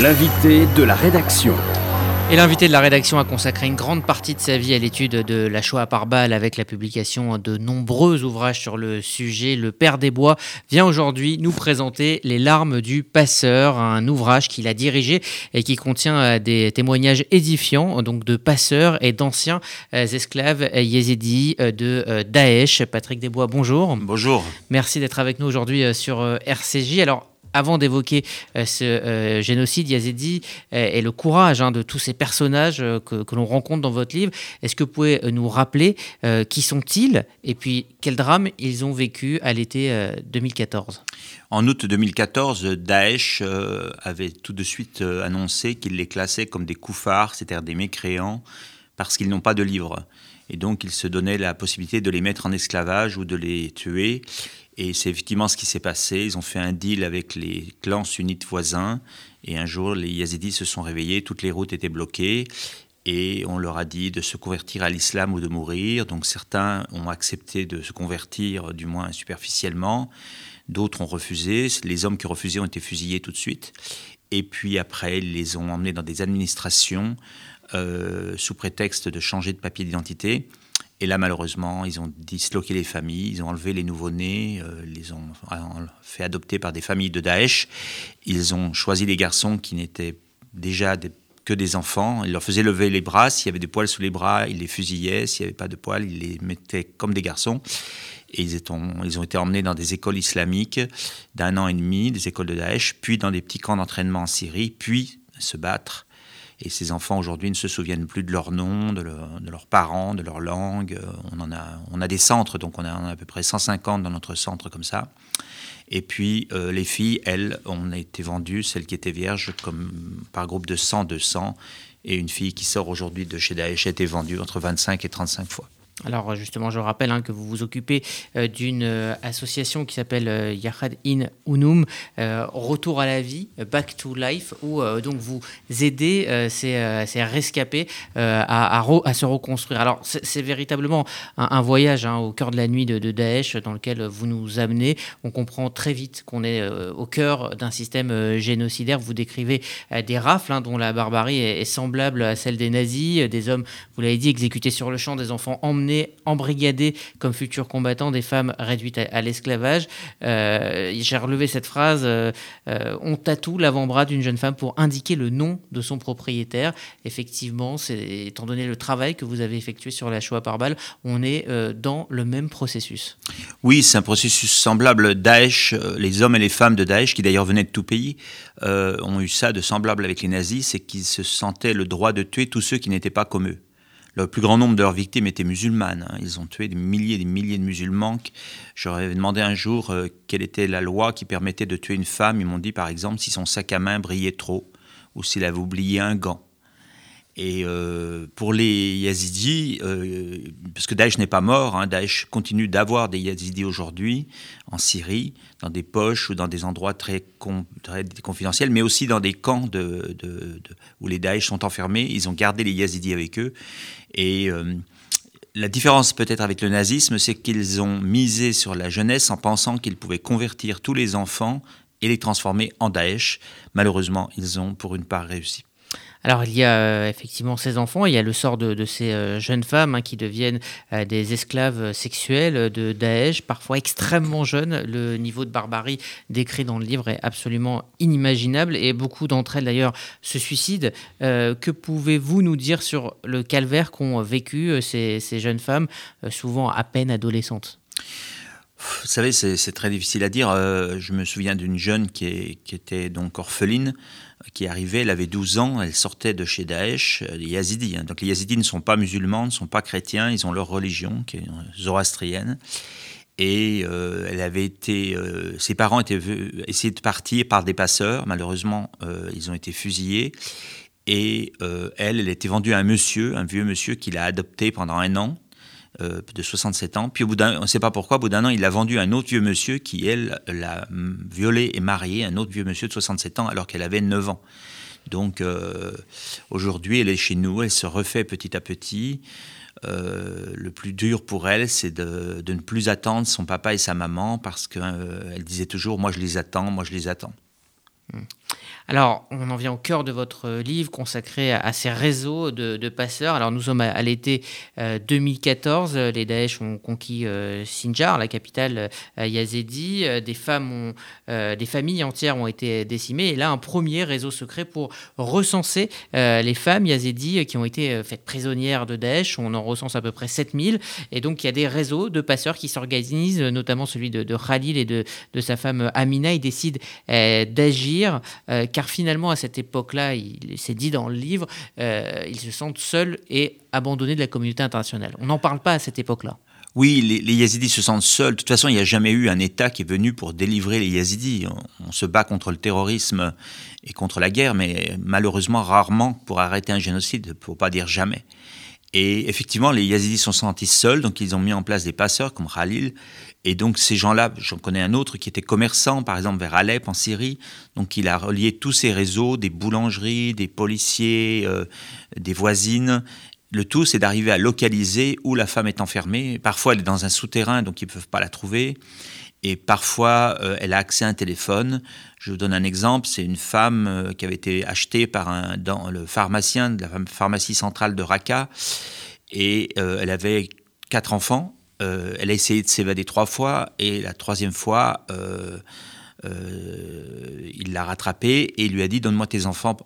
L'invité de la rédaction. Et l'invité de la rédaction a consacré une grande partie de sa vie à l'étude de la Shoah par balle avec la publication de nombreux ouvrages sur le sujet. Le Père des Bois vient aujourd'hui nous présenter Les larmes du passeur, un ouvrage qu'il a dirigé et qui contient euh, des témoignages édifiants donc de passeurs et d'anciens euh, esclaves yézidis euh, de Daesh. Patrick Desbois, bonjour. Bonjour. Merci d'être avec nous aujourd'hui sur RCJ. Alors, avant d'évoquer euh, ce euh, génocide yazidi euh, et le courage hein, de tous ces personnages que, l'on rencontre dans votre livre, est-ce que vous pouvez nous rappeler qui sont-ils et puis quel drame ils ont vécu à l'été 2014 En août 2014, Daesh avait tout de suite annoncé qu'il les classait comme des koufars, c'est-à-dire des mécréants, parce qu'ils n'ont pas de livre. Et donc, ils se donnaient la possibilité de les mettre en esclavage ou de les tuer. Et c'est effectivement ce qui s'est passé. Ils ont fait un deal avec les clans sunnites voisins. Et un jour, les Yazidis se sont réveillés, toutes les routes étaient bloquées. Et on leur a dit de se convertir à l'islam ou de mourir. Donc certains ont accepté de se convertir, du moins superficiellement. D'autres ont refusé. Les hommes qui refusaient ont été fusillés tout de suite. Et puis après, ils les ont emmenés dans des administrations euh, sous prétexte de changer de papier d'identité. Et là, malheureusement, ils ont disloqué les familles, ils ont enlevé les nouveau-nés, euh, les ont fait adopter par des familles de Daesh. Ils ont choisi des garçons qui n'étaient déjà que des enfants. Ils leur faisaient lever les bras. S'il y avait des poils sous les bras, ils les fusillaient. S'il n'y avait pas de poils, ils les mettaient comme des garçons. Et ils, ils ont été emmenés dans des écoles islamiques d'un an et demi, des écoles de Daesh, puis dans des petits camps d'entraînement en Syrie, puis se battre et ces enfants aujourd'hui ne se souviennent plus de leur nom, de, leurs parents, de leur langue. On, en a, on a des centres, donc on a, a à peu près 150 dans notre centre comme ça. Et puis euh, les filles, elles, ont été vendues, celles qui étaient vierges, comme par groupe de 100, 200. Et une fille qui sort aujourd'hui de chez Daesh a été vendue entre 25 et 35 fois. Alors justement, je rappelle hein, que vous vous occupez euh, d'une euh, association qui s'appelle euh, Yahad in Unum, Retour à la vie, Back to Life, où donc vous aidez ces, ces, rescapés à, à, se reconstruire. Alors c'est véritablement un, voyage hein, au cœur de la nuit de, Daesh dans lequel vous nous amenez. On comprend très vite qu'on est au cœur d'un système génocidaire. Vous décrivez des rafles hein, dont la barbarie est, semblable à celle des nazis, des hommes, vous l'avez dit, exécutés sur le champ, des enfants emmenés embrigadés comme futurs combattants, des femmes réduites à, l'esclavage. Euh, j'ai relevé cette phrase euh, euh, on tatoue l'avant-bras d'une jeune femme pour indiquer le nom de son propriétaire. Effectivement, étant donné le travail que vous avez effectué sur la Shoah par balle, on est dans le même processus. Oui, c'est un processus semblable. Daesh, les hommes et les femmes de Daesh, qui d'ailleurs venaient de tout pays, ont eu ça de semblable avec les nazis, c'est qu'ils se sentaient le droit de tuer tous ceux qui n'étaient pas comme eux. Le plus grand nombre de leurs victimes étaient musulmanes. Hein. Ils ont tué des milliers et des milliers de musulmans. J'aurais demandé un jour euh, quelle était la loi qui permettait de tuer une femme. Ils m'ont dit par exemple si son sac à main brillait trop ou s'il avait oublié un gant. Et euh, pour les Yazidis, euh, parce que Daesh n'est pas mort, hein, Daesh continue d'avoir des Yazidis aujourd'hui en Syrie, dans des poches ou dans des endroits très, confidentiels, mais aussi dans des camps où les Daesh sont enfermés. Ils ont gardé les Yazidis avec eux. Et euh, la différence peut-être avec le nazisme, c'est qu'ils ont misé sur la jeunesse en pensant qu'ils pouvaient convertir tous les enfants et les transformer en Daesh. Malheureusement, ils ont pour une part réussi. Alors il y a euh, effectivement ces enfants, il y a le sort de, ces euh, jeunes femmes hein, qui deviennent euh, des esclaves sexuels de Daesh, parfois extrêmement jeunes. Le niveau de barbarie décrit dans le livre est absolument inimaginable et beaucoup d'entre elles d'ailleurs se suicident. que pouvez-vous nous dire sur le calvaire qu'ont vécu ces, jeunes femmes, souvent à peine adolescentes? Vous savez, c'est très difficile à dire. je me souviens d'une jeune qui, était donc orpheline, qui arrivait, elle avait 12 ans, elle sortait de chez Daesh, euh, les Yazidis. Hein. Donc les Yazidis ne sont pas musulmans, ne sont pas chrétiens, ils ont leur religion qui est zoroastrienne. Et euh, elle avait été, euh, ses parents étaient essayés de partir par des passeurs. Malheureusement, ils ont été fusillés. Et elle, elle était vendue à un monsieur, un vieux monsieur qui l'a adoptée pendant un an. Euh, de 67 ans. Puis au bout d'un, on ne sait pas pourquoi, au bout d'un an, il l'a vendu à un autre vieux monsieur qui, elle, l'a violée et mariée, un autre vieux monsieur de 67 ans alors qu'elle avait 9 ans. Donc euh, aujourd'hui, elle est chez nous, elle se refait petit à petit. Euh, le plus dur pour elle, c'est de, de, ne plus attendre son papa et sa maman parce qu'elle disait toujours, moi je les attends, moi je les attends. Alors, on en vient au cœur de votre livre consacré à, ces réseaux de, passeurs. Alors, nous sommes à, l'été 2014. Euh, les Daesh ont conquis euh, Sinjar, la capitale euh. Des des familles entières ont été décimées. Et là, un premier réseau secret pour recenser les femmes yazidis qui ont été faites prisonnières de Daesh. On en recense à peu près 7000. Et donc, il y a des réseaux de passeurs qui s'organisent, notamment celui de, Khalil et de, de, sa femme Amina. Ils décident d'agir car finalement, à cette époque-là, il s'est dit dans le livre, euh, ils se sentent seuls et abandonnés de la communauté internationale. On n'en parle pas à cette époque-là. Oui, les, Yazidis se sentent seuls. De toute façon, il n'y a jamais eu un État qui est venu pour délivrer les Yazidis. On, se bat contre le terrorisme et contre la guerre, mais malheureusement rarement pour arrêter un génocide, pour pas dire jamais. Et effectivement, les Yazidis sont sentis seuls, donc ils ont mis en place des passeurs comme Khalil, et donc ces gens-là, j'en connais un autre qui était commerçant, par exemple vers Alep en Syrie. Donc il a relié tous ces réseaux, des boulangeries, des policiers, euh, des voisines. Le tout, c'est d'arriver à localiser où la femme est enfermée. Parfois, elle est dans un souterrain, donc ils ne peuvent pas la trouver. Et parfois, euh, elle a accès à un téléphone. Je vous donne un exemple. C'est une femme euh, qui avait été achetée par le pharmacien de la pharmacie centrale de Raqqa. Et elle avait quatre enfants euh, elle a essayé de s'évader trois fois et la troisième fois, euh, euh, il l'a rattrapée et lui a dit donne-moi tes enfants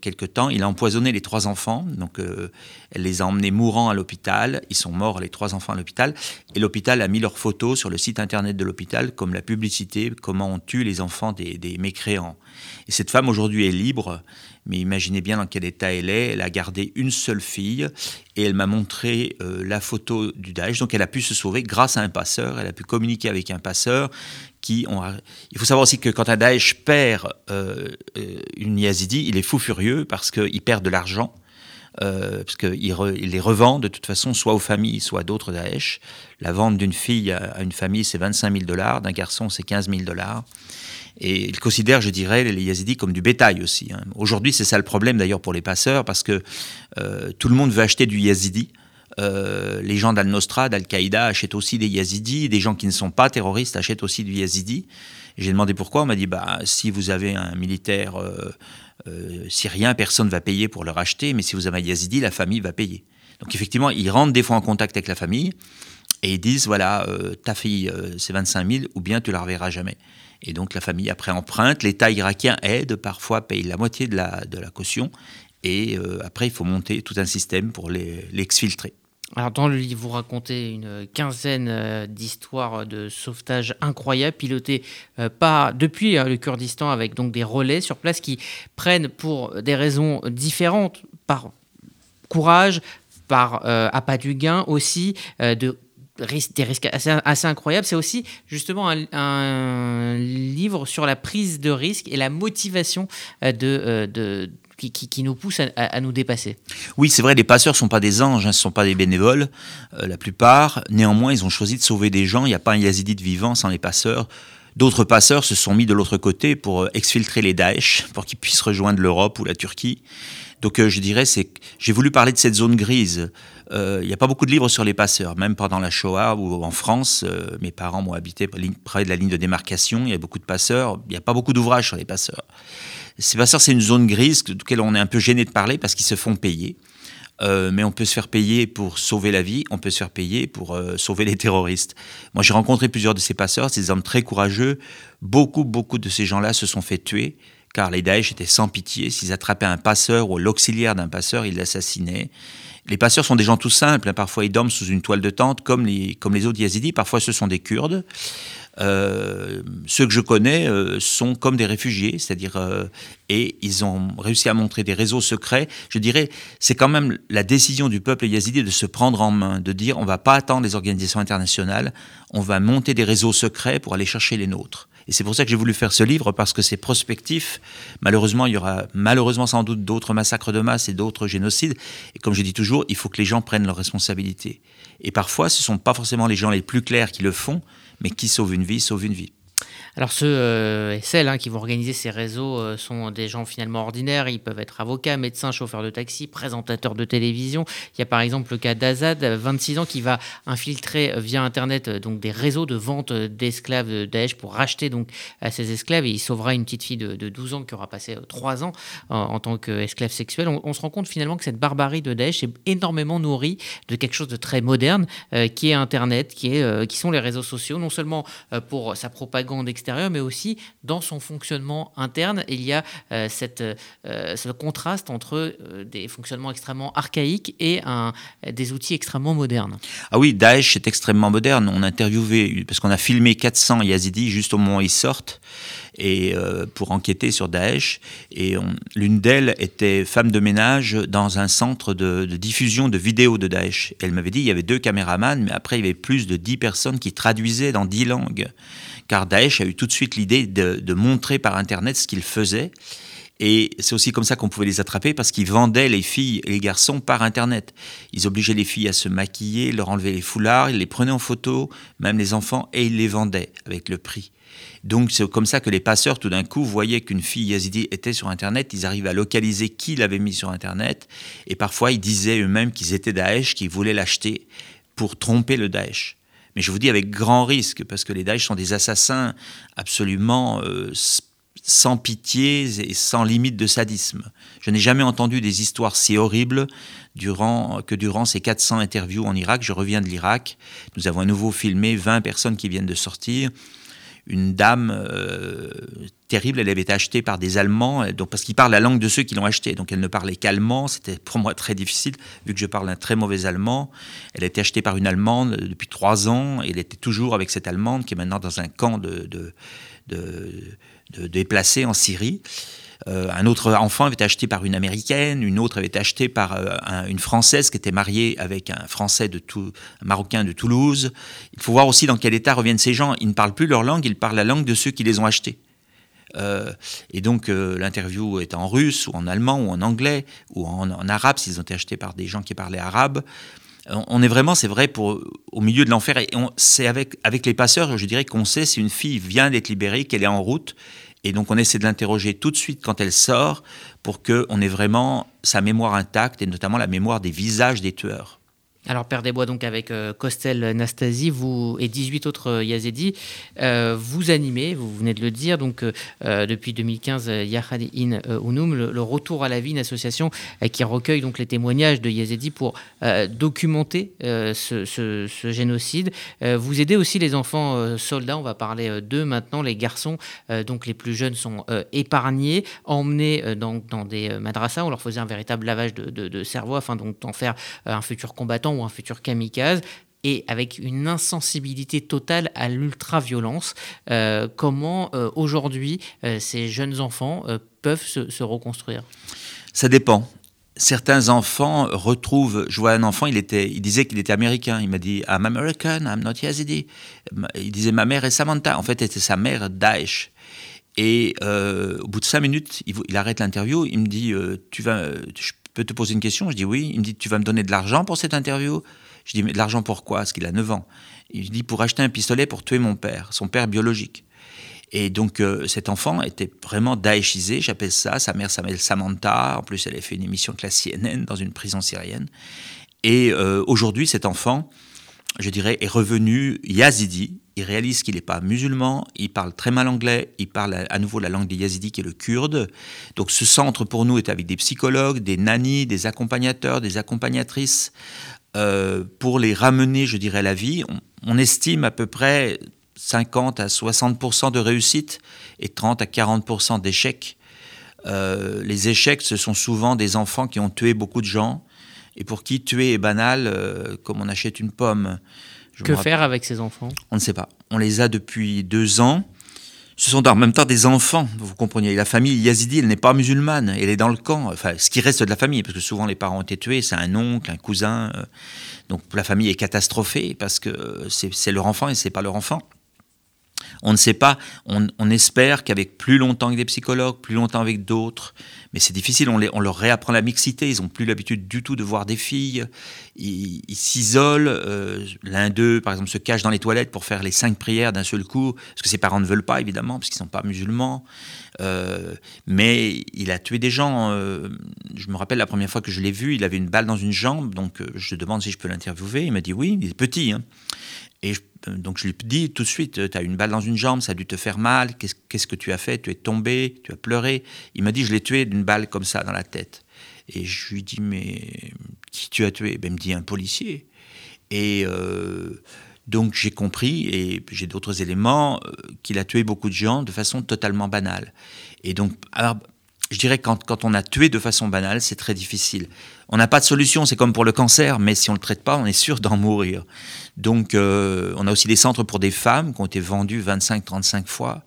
quelque temps. Il a empoisonné les trois enfants, donc elle les a emmenés mourants à l'hôpital. Ils sont morts les trois enfants à l'hôpital et l'hôpital a mis leurs photos sur le site internet de l'hôpital comme la publicité comment on tue les enfants des, des mécréants. Et cette femme aujourd'hui est libre mais imaginez bien dans quel état elle est. Elle a gardé une seule fille et elle m'a montré euh, la photo du Daesh. Donc elle a pu se sauver grâce à un passeur. Elle a pu communiquer avec un passeur. Il faut savoir aussi que quand un Daesh perd euh, euh, une Yazidi, il est fou furieux parce qu'il perd de l'argent. parce qu'il il les revend de toute façon soit aux familles, soit à d'autres Daesh. La vente d'une fille à une famille, c'est 25 000 dollars, d'un garçon, c'est 15 000 dollars. Et ils considèrent, je dirais, les Yazidis comme du bétail aussi. Hein. Aujourd'hui, c'est ça le problème d'ailleurs pour les passeurs, parce que euh, tout le monde veut acheter du Yazidi. Euh, les gens d'Al-Nostra, d'Al-Qaïda achètent aussi des Yazidis. Des gens qui ne sont pas terroristes achètent aussi du Yazidi. J'ai demandé pourquoi. On m'a dit bah, si vous avez un militaire euh, syrien, personne ne va payer pour le racheter. Mais si vous avez un Yazidi, la famille va payer. Donc effectivement, ils rentrent des fois en contact avec la famille et ils disent voilà, ta fille, c'est 25 000, ou bien tu la reverras jamais. Et donc la famille après emprunte, l'État irakien aide, parfois paye la moitié de la, de la caution, et euh, après il faut monter tout un système pour l'exfiltrer. Alors dans le livre, vous racontez une quinzaine euh, d'histoires de sauvetage incroyables pilotées euh, depuis le Kurdistan avec donc des relais sur place qui prennent pour des raisons différentes, par courage, par appât du gain aussi, de des risques assez, incroyables. C'est aussi justement un, livre sur la prise de risque et la motivation euh, de, euh, de qui, nous pousse à, nous dépasser. Oui, c'est vrai, les passeurs ne sont pas des anges, hein, ce ne sont pas des bénévoles, euh, la plupart. Néanmoins, ils ont choisi de sauver des gens. Il n'y a pas un yazidite vivant sans les passeurs. D'autres passeurs se sont mis de l'autre côté pour exfiltrer les Daesh, pour qu'ils puissent rejoindre l'Europe ou la Turquie. Donc je dirais, c'est j'ai voulu parler de cette zone grise euh, il n'y a pas beaucoup de livres sur les passeurs, même pendant la Shoah ou en France. Euh, mes parents m'ont habité près de la ligne de démarcation. Il y a beaucoup de passeurs. Il n'y a pas beaucoup d'ouvrages sur les passeurs. Ces passeurs, c'est une zone grise de laquelle on est un peu gêné de parler parce qu'ils se font payer. Euh, mais on peut se faire payer pour sauver la vie, on peut se faire payer pour sauver les terroristes. Moi, j'ai rencontré plusieurs de ces passeurs, c'est des hommes très courageux. Beaucoup, beaucoup de ces gens-là se sont fait tuer, car les Daesh étaient sans pitié. S'ils attrapaient un passeur ou l'auxiliaire d'un passeur, ils l'assassinaient. Les passeurs sont des gens tout simples. Hein. Parfois, ils dorment sous une toile de tente, comme les, comme les autres Yazidis. Parfois, ce sont des Kurdes. Euh, ceux que je connais euh, sont comme des réfugiés, c'est-à-dire euh, et ils ont réussi à montrer des réseaux secrets. Je dirais, c'est quand même la décision du peuple yazidi de se prendre en main, de dire on va pas attendre les organisations internationales, on va monter des réseaux secrets pour aller chercher les nôtres. Et c'est pour ça que j'ai voulu faire ce livre, parce que c'est prospectif. Malheureusement, il y aura malheureusement sans doute d'autres massacres de masse et d'autres génocides. Et comme je dis toujours, il faut que les gens prennent leurs responsabilités. Et parfois, ce ne sont pas forcément les gens les plus clairs qui le font, mais qui sauvent une vie, sauvent une vie. Alors ceux et celles hein, qui vont organiser ces réseaux sont des gens finalement ordinaires. Ils peuvent être avocats, médecins, chauffeurs de taxi, présentateurs de télévision. Il y a par exemple le cas d'Azad, 26 ans, qui va infiltrer via Internet donc des réseaux de vente d'esclaves de Daesh pour racheter donc ces esclaves et il sauvera une petite fille de, 12 ans qui aura passé 3 ans en, tant qu'esclave sexuelle. On, se rend compte finalement que cette barbarie de Daesh est énormément nourrie de quelque chose de très moderne qui est Internet, qui, est, qui sont les réseaux sociaux, non seulement pour sa propagande extérieure, mais aussi dans son fonctionnement interne. Il y a euh, euh, ce contraste entre euh, des fonctionnements extrêmement archaïques et des outils extrêmement modernes. Ah oui, Daesh est extrêmement moderne. On a parce qu'on a filmé 400 yazidis juste au moment où ils sortent et pour enquêter sur Daesh. Et l'une d'elles était femme de ménage dans un centre de, diffusion de vidéos de Daesh. Elle m'avait dit il y avait deux caméramans, mais après il y avait plus de 10 personnes qui traduisaient dans 10 langues car Daesh a eu tout de suite l'idée de, montrer par Internet ce qu'ils faisaient. Et c'est aussi comme ça qu'on pouvait les attraper parce qu'ils vendaient les filles et les garçons par Internet. Ils obligeaient les filles à se maquiller, leur enlever les foulards, ils les prenaient en photo, même les enfants, et ils les vendaient avec le prix. Donc c'est comme ça que les passeurs, tout d'un coup, voyaient qu'une fille yazidi était sur Internet, ils arrivaient à localiser qui l'avait mis sur Internet, et parfois ils disaient eux-mêmes qu'ils étaient Daesh, qu'ils voulaient l'acheter pour tromper le Daesh. Mais je vous dis avec grand risque, parce que les Daesh sont des assassins absolument euh, sans pitié et sans limite de sadisme. Je n'ai jamais entendu des histoires si horribles que durant ces 400 interviews en Irak. Je reviens de l'Irak. Nous avons à nouveau filmé 20 personnes qui viennent de sortir une dame euh, terrible. Elle avait été achetée par des Allemands, euh, donc parce qu'ils parlent la langue de ceux qui l'ont achetée. Donc elle ne parlait qu'allemand. C'était pour moi très difficile, vu que je parle un très mauvais allemand. Elle a été achetée par une Allemande depuis trois ans. Et elle était toujours avec cette Allemande qui est maintenant dans un camp de, de, de, de déplacés en Syrie. Euh, un autre enfant avait été acheté par une américaine, une autre avait été achetée par euh, une française qui était mariée avec un français de marocain de Toulouse. Il faut voir aussi dans quel état reviennent ces gens. Ils ne parlent plus leur langue, ils parlent la langue de ceux qui les ont achetés. Euh, et donc l'interview est en russe ou en allemand ou en anglais ou en, arabe s'ils ont été achetés par des gens qui parlaient arabe. On est vraiment, c'est vrai, au milieu de l'enfer. Et c'est avec les passeurs, je dirais qu'on sait si une fille vient d'être libérée, qu'elle est en route et donc on essaie de l'interroger tout de suite quand elle sort pour qu'on ait vraiment sa mémoire intacte et notamment la mémoire des visages des tueurs. Alors Père des Bois, donc avec euh, Kostel Nastasi vous, et 18 autres euh, Yazidis, euh, vous animez, vous venez de le dire, donc depuis 2015, Yahad in Unum, le, retour à la vie, une association qui recueille donc les témoignages de Yazidis pour documenter ce, génocide. vous aidez aussi les enfants soldats, on va parler d'eux maintenant, les garçons, donc les plus jeunes sont épargnés, emmenés dans, des madrasas, on leur faisait un véritable lavage de, de cerveau afin d'en faire un futur combattant ou un futur kamikaze et avec une insensibilité totale à l'ultra-violence. Euh, comment euh, aujourd'hui euh, ces jeunes enfants peuvent se, reconstruire? Ça dépend. Certains enfants retrouvent. Je vois un enfant, il, était, il disait qu'il était américain. Il m'a dit I'm American, I'm not Yazidi. Il disait Ma mère est Samantha. En fait, c'était sa mère Daesh. Et au bout de cinq minutes, il, arrête l'interview. Il me dit Tu vas, peux te poser une question Je dis oui. Il me dit, tu vas me donner de l'argent pour cette interview? Je dis, mais de l'argent pourquoi Parce qu'il a 9 ans. Il dit, pour acheter un pistolet pour tuer mon père, son père biologique. Et donc euh, cet enfant était vraiment daéchisé, j'appelle ça. Sa mère s'appelle Samantha. En plus, elle a fait une émission de la CNN dans une prison syrienne. Et euh, aujourd'hui, cet enfant, je dirais, est revenu yazidi. Il réalise qu'il n'est pas musulman, il parle très mal anglais, il parle à nouveau la langue des yazidis qui est le kurde. Donc ce centre pour nous est avec des psychologues, des nannies, des accompagnateurs, des accompagnatrices, euh, pour les ramener, je dirais, à la vie. On, estime à peu près 50 à 60% de réussite et 30 à 40 d'échecs. Euh, les échecs, ce sont souvent des enfants qui ont tué beaucoup de gens, et pour qui tuer est banal, euh, comme on achète une pomme. Que faire avec ces enfants? On ne sait pas. On les a depuis deux ans. Ce sont en même temps des enfants, vous comprenez. La famille yazidi, elle n'est pas musulmane, elle est dans le camp. Enfin, ce qui reste de la famille, parce que souvent les parents ont été tués, c'est un oncle, un cousin. Euh. donc la famille est catastrophée parce que c'est leur enfant et c'est pas leur enfant. On ne sait pas, on, espère qu'avec plus longtemps que des psychologues, plus longtemps avec d'autres, mais c'est difficile, on, leur réapprend la mixité, ils n'ont plus l'habitude du tout de voir des filles, ils s'isolent, euh, l'un d'eux par exemple se cache dans les toilettes pour faire les cinq prières d'un seul coup, parce que ses parents ne veulent pas évidemment, parce qu'ils ne sont pas musulmans, euh, mais il a tué des gens, euh, je me rappelle la première fois que je l'ai vu, il avait une balle dans une jambe, donc je demande si je peux l'interviewer, il m'a dit oui, il est petit, hein. Et euh, donc je lui dis tout de suite, euh, tu as une balle dans une jambe, ça a dû te faire mal, qu'est-ce que tu as fait? Tu es tombé, tu as pleuré. Il m'a dit, je l'ai tué d'une balle comme ça dans la tête. Et je lui dis, mais qui tu as tué? Ben, Il me dit, un policier. Et euh, donc j'ai compris, et j'ai d'autres éléments, qu'il a tué beaucoup de gens de façon totalement banale. Et donc, alors, je dirais que quand, quand on a tué de façon banale, c'est très difficile. On n'a pas de solution, c'est comme pour le cancer, mais si on ne le traite pas, on est sûr d'en mourir. Donc, euh, on a aussi des centres pour des femmes qui ont été vendues 25-35 fois.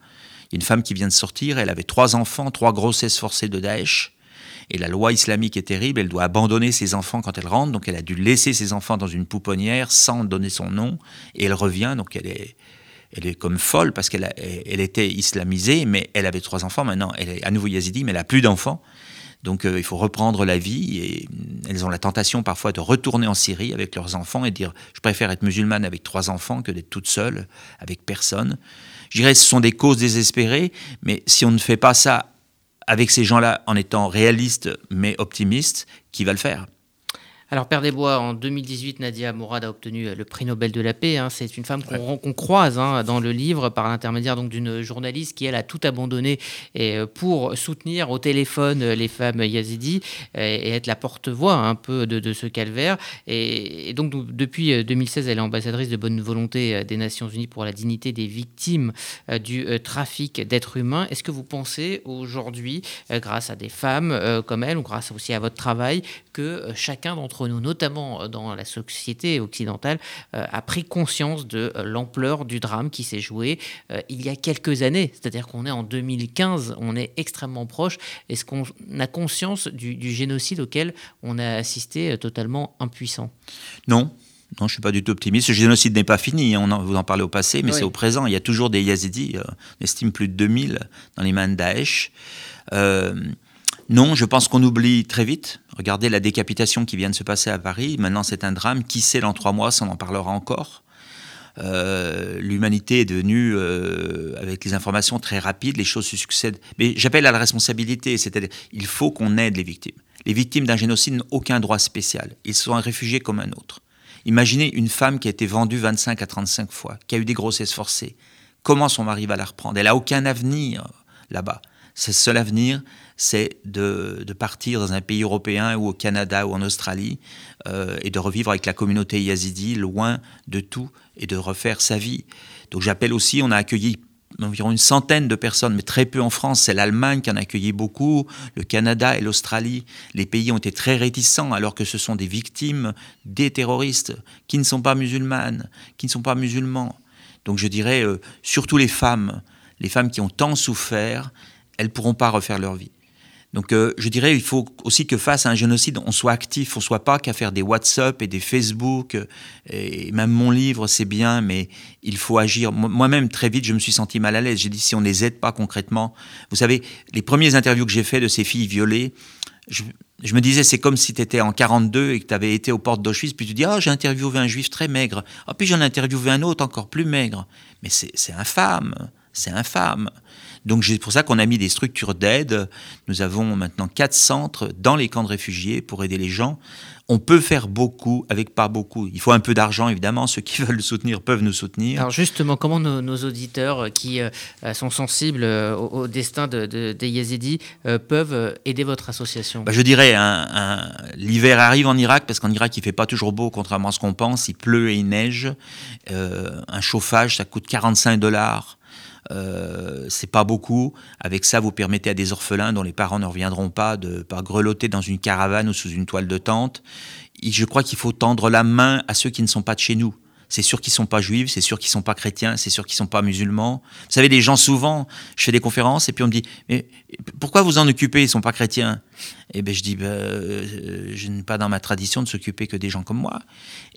Il y a une femme qui vient de sortir, elle avait trois enfants, trois grossesses forcées de Daesh. Et la loi islamique est terrible, elle doit abandonner ses enfants quand elle rentre, donc elle a dû laisser ses enfants dans une pouponnière sans donner son nom, et elle revient, donc elle est, elle est comme folle parce qu'elle elle était islamisée, mais elle avait trois enfants, maintenant elle est à nouveau yazidi, mais elle a plus d'enfants. Donc euh, il faut reprendre la vie et elles ont la tentation parfois de retourner en Syrie avec leurs enfants et dire je préfère être musulmane avec trois enfants que d'être toute seule avec personne. Je dirais ce sont des causes désespérées, mais si on ne fait pas ça avec ces gens-là en étant réaliste mais optimiste, qui va le faire? Alors, Père des Bois, en 2018, Nadia Mourad a obtenu euh, le prix Nobel de la paix. Hein. C'est une femme qu'on croise hein, dans le livre par l'intermédiaire d'une journaliste qui, elle, a tout abandonné et, euh, pour soutenir au téléphone euh, les femmes yazidis et, être la porte-voix un peu de, ce calvaire. Et, donc, depuis 2016, elle est ambassadrice de bonne volonté des Nations Unies pour la dignité des victimes du trafic d'êtres humains. Est-ce que vous pensez aujourd'hui, grâce à des femmes comme elle ou grâce aussi à votre travail, que chacun d'entre nous, notamment euh, dans la société occidentale, euh, a pris conscience de euh, l'ampleur du drame qui s'est joué il y a quelques années. C'est-à-dire qu'on est en 2015, on est extrêmement proche. Est-ce qu'on a conscience du, génocide auquel on a assisté totalement impuissant? Non, non, je ne suis pas du tout optimiste. Ce génocide n'est pas fini. Hein. On en, vous en parlez au passé, mais c'est au présent. Il y a toujours des Yazidis, on estime plus de 2000 dans les mains de Daesh. Non, je pense qu'on oublie très vite. Regardez la décapitation qui vient de se passer à Paris. Maintenant, c'est un drame. Qui sait dans trois mois, ça on en parlera encore? Euh, l'humanité est devenue, euh, avec les informations très rapides, les choses se succèdent. Mais j'appelle à la responsabilité, c'est-à-dire il faut qu'on aide les victimes. Les victimes d'un génocide n'ont aucun droit spécial. Ils sont un réfugié comme un autre. Imaginez une femme qui a été vendue 25 à 35 fois, qui a eu des grossesses forcées. Comment son mari va la reprendre? Elle n'a aucun avenir là-bas. Son seul avenir, c'est de, partir dans un pays européen ou au Canada ou en Australie euh, et de revivre avec la communauté yazidi loin de tout et de refaire sa vie. Donc j'appelle aussi, on a accueilli environ une centaine de personnes, mais très peu en France. C'est l'Allemagne qui en a accueilli beaucoup, le Canada et l'Australie. Les pays ont été très réticents alors que ce sont des victimes des terroristes qui ne sont pas musulmanes, qui ne sont pas musulmans. Donc je dirais euh, surtout les femmes, les femmes qui ont tant souffert, elles ne pourront pas refaire leur vie. Donc euh, je dirais il faut aussi que face à un génocide, on soit actif, on soit pas qu'à faire des WhatsApp et des Facebook. Euh, et même mon livre, c'est bien, mais il faut agir. Moi-même, très vite, je me suis senti mal à l'aise. J'ai dit si on ne les aide pas concrètement. Vous savez, les premières interviews que j'ai fait de ces filles violées, je, me disais, c'est comme si tu étais en 42 et que tu avais été aux portes d'Auschwitz, puis tu dis, ah, j'ai interviewé un juif très maigre. Ah, puis j'en ai interviewé un autre encore plus maigre. Mais c'est infâme, c'est infâme. Donc c'est pour ça qu'on a mis des structures d'aide. Nous avons maintenant quatre centres dans les camps de réfugiés pour aider les gens. On peut faire beaucoup avec pas beaucoup. Il faut un peu d'argent, évidemment. Ceux qui veulent soutenir peuvent nous soutenir. Alors justement, comment nos, auditeurs qui euh, sont sensibles euh, au, destin de, des Yazidis euh, peuvent aider votre association? Bah, Je dirais, un, l'hiver arrive en Irak, parce qu'en Irak, il fait pas toujours beau, contrairement à ce qu'on pense. Il pleut et il neige. un chauffage, ça coûte 45 dollars. Euh, c'est pas beaucoup. Avec ça, vous permettez à des orphelins dont les parents ne reviendront pas de pas grelotter dans une caravane ou sous une toile de tente. je crois qu'il faut tendre la main à ceux qui ne sont pas de chez nous. C'est sûr qu'ils sont pas juifs, c'est sûr qu'ils sont pas chrétiens, c'est sûr qu'ils sont pas musulmans. Vous savez, les gens souvent, je fais des conférences et puis on me dit, mais pourquoi vous en occupez, ils sont pas chrétiens Et eh ben je dis, ben, euh, je n'ai pas dans ma tradition de s'occuper que des gens comme moi.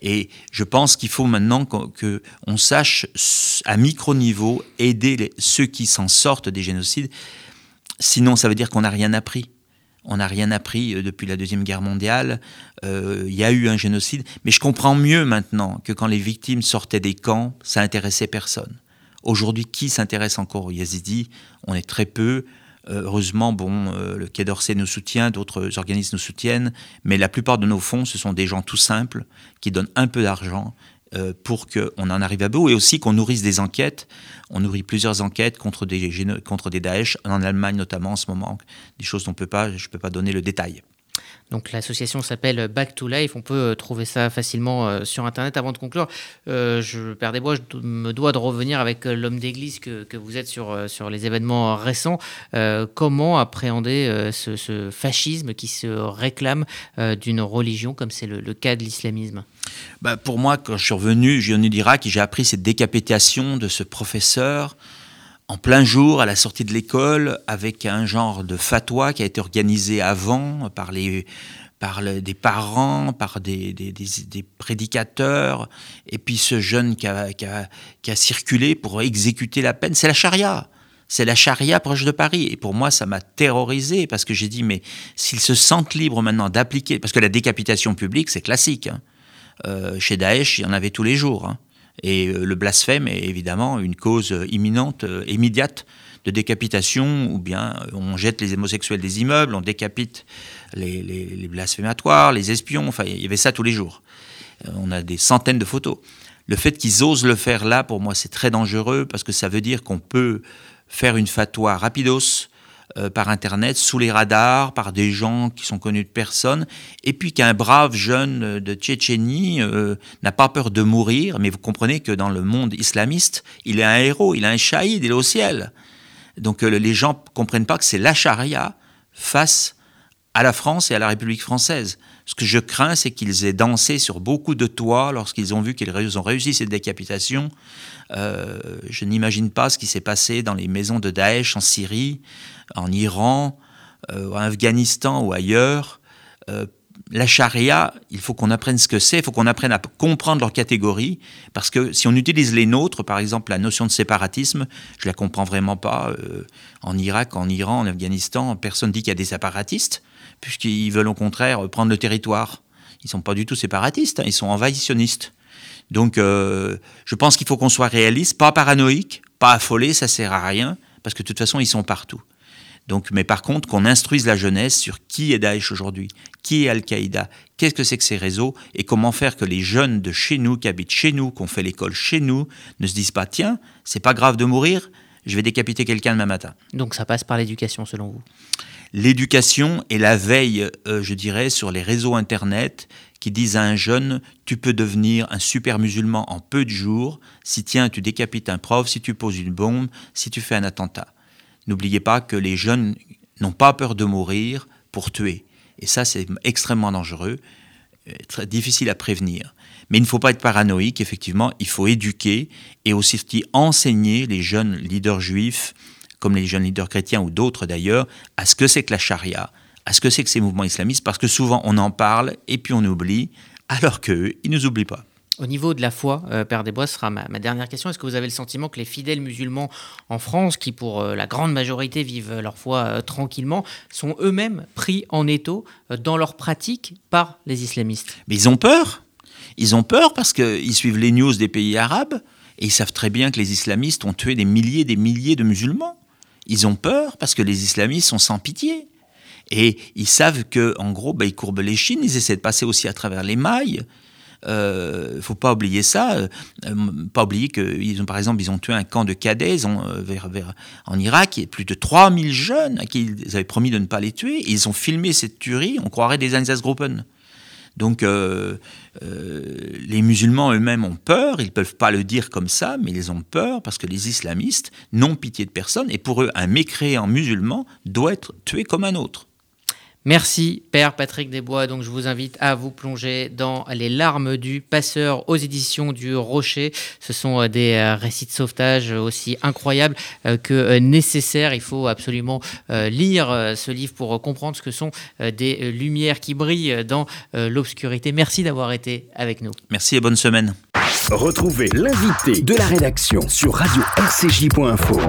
Et je pense qu'il faut maintenant que on sache à micro niveau aider ceux qui s'en sortent des génocides. Sinon, ça veut dire qu'on n'a rien appris on n'a rien appris euh, depuis la Deuxième Guerre mondiale. Euh, il y a eu un génocide. Mais je comprends mieux maintenant que quand les victimes sortaient des camps, ça intéressait personne. Aujourd'hui, qui s'intéresse encore aux Yazidis? On est très peu. Euh, heureusement, bon, le Quai d'Orsay nous soutient, d'autres organismes nous soutiennent, mais la plupart de nos fonds, ce sont des gens tout simples qui donnent un peu d'argent pour qu'on en arrive à bout et aussi qu'on nourrisse des enquêtes. On nourrit plusieurs enquêtes contre des, contre Daesh, en Allemagne notamment en ce moment, des choses dont je ne peux pas donner le détail. Donc l'association s'appelle Back to Life. On peut euh, trouver ça facilement euh, sur Internet. Avant de conclure, euh, je, Père Desbois, je me dois de revenir avec l'homme d'église que, que, vous êtes sur, sur les événements récents. comment appréhender ce, fascisme qui se réclame d'une religion comme c'est le, cas de l'islamisme? Bah Pour moi, quand je suis revenu, je viens d'Irak j'ai appris cette décapitation de ce professeur en plein jour, à la sortie de l'école, avec un genre de fatwa qui a été organisé avant par, les, par des parents, par des, des, prédicateurs, et puis ce jeune qui a, qui, a, qui a, circulé pour exécuter la peine, c'est la charia. C'est la charia proche de Paris. Et pour moi, ça m'a terrorisé parce que j'ai dit, mais s'ils se sentent libres maintenant d'appliquer, parce que la décapitation publique, c'est classique. Hein. Euh, chez Daesh, il y en avait tous les jours. Hein. Et euh, le blasphème est évidemment une cause imminente, euh, immédiate de décapitation, ou bien euh, on jette les homosexuels des immeubles, on décapite les, les, blasphématoires, les espions, enfin il y avait ça tous les jours. On a des centaines de photos. Le fait qu'ils osent le faire là, pour moi, c'est très dangereux parce que ça veut dire qu'on peut faire une fatwa rapidos, euh, par Internet, sous les radars, par des gens qui sont connus de personne, et puis qu'un brave jeune euh, de Tchétchénie euh, n'a pas peur de mourir, mais vous comprenez que dans le monde islamiste, il est un héros, il est un shahid, il est au ciel. Donc les gens comprennent pas que c'est la charia face à la France et à la République française. Ce que je crains, c'est qu'ils aient dansé sur beaucoup de toits lorsqu'ils ont vu qu'ils ont réussi cette décapitation. Euh, je n'imagine pas ce qui s'est passé dans les maisons de Daesh en Syrie, en Iran, euh, en Afghanistan ou ailleurs. Euh, la charia, il faut qu'on apprenne ce que c'est, il faut qu'on apprenne à comprendre leurs catégories, parce que si on utilise les nôtres, par exemple la notion de séparatisme, je la comprends vraiment pas. en Irak, en Iran, en Afghanistan, personne dit qu'il y a des séparatistes puisqu'ils veulent au contraire prendre le territoire. Ils ne sont pas du tout séparatistes, hein, ils sont envahissionnistes. Donc euh, je pense qu'il faut qu'on soit réaliste, pas paranoïque, pas affolé, ça sert à rien, parce que de toute façon ils sont partout. Donc, mais par contre, qu'on instruise la jeunesse sur qui est Daesh aujourd'hui, qui est Al-Qaïda, qu'est-ce que c'est que ces réseaux, et comment faire que les jeunes de chez nous, qui habitent chez nous, qui ont fait l'école chez nous, ne se disent pas tiens, c'est pas grave de mourir, je vais décapiter quelqu'un demain matin. Donc ça passe par l'éducation selon vous? L'éducation et la veille, euh, je dirais, sur les réseaux Internet qui disent à un jeune, tu peux devenir un super musulman en peu de jours si tiens, tu décapites un prof, si tu poses une bombe, si tu fais un attentat. N'oubliez pas que les jeunes n'ont pas peur de mourir pour tuer. Et ça, c'est extrêmement dangereux, euh, très difficile à prévenir. Mais il ne faut pas être paranoïque, effectivement, il faut éduquer et aussi enseigner les jeunes leaders juifs comme les jeunes leaders chrétiens ou d'autres d'ailleurs, à ce que c'est que la charia, à ce que c'est que ces mouvements islamistes, parce que souvent on en parle et puis on oublie, alors qu'eux, ils ne nous oublient pas. Au niveau de la foi, euh, Père Desbois, ce sera ma, dernière question. Est-ce que vous avez le sentiment que les fidèles musulmans en France, qui pour euh, la grande majorité vivent leur foi euh, tranquillement, sont eux-mêmes pris en étau dans leur pratique par les islamistes? Mais ils ont peur. Ils ont peur parce qu'ils suivent les news des pays arabes et ils savent très bien que les islamistes ont tué des milliers et des milliers de musulmans. Ils ont peur parce que les islamistes sont sans pitié. Et ils savent que, en gros, bah, ils courbent les chines, ils essaient de passer aussi à travers les mailles. Il euh, faut pas oublier ça. Euh, pas oublier qu'ils ont, par exemple, ils ont tué un camp de cadets euh, vers, vers, en Irak. A plus de 3000 jeunes à qui ils avaient promis de ne pas les tuer. Et ils ont filmé cette tuerie. On croirait des Einsatzgruppen. Donc euh, euh, les musulmans eux-mêmes ont peur, ils ne peuvent pas le dire comme ça, mais ils ont peur parce que les islamistes n'ont pitié de personne et pour eux, un mécréant musulman doit être tué comme un autre. Merci Père Patrick Desbois. Donc je vous invite à vous plonger dans Les larmes du passeur aux éditions du Rocher. Ce sont euh, des euh, récits de sauvetage aussi incroyables euh, que nécessaires. Il faut absolument lire ce livre pour comprendre ce que sont des lumières qui brillent dans l'obscurité. Merci d'avoir été avec nous. Merci et bonne semaine. Retrouvez l'invité de la rédaction sur radio-rcj.info.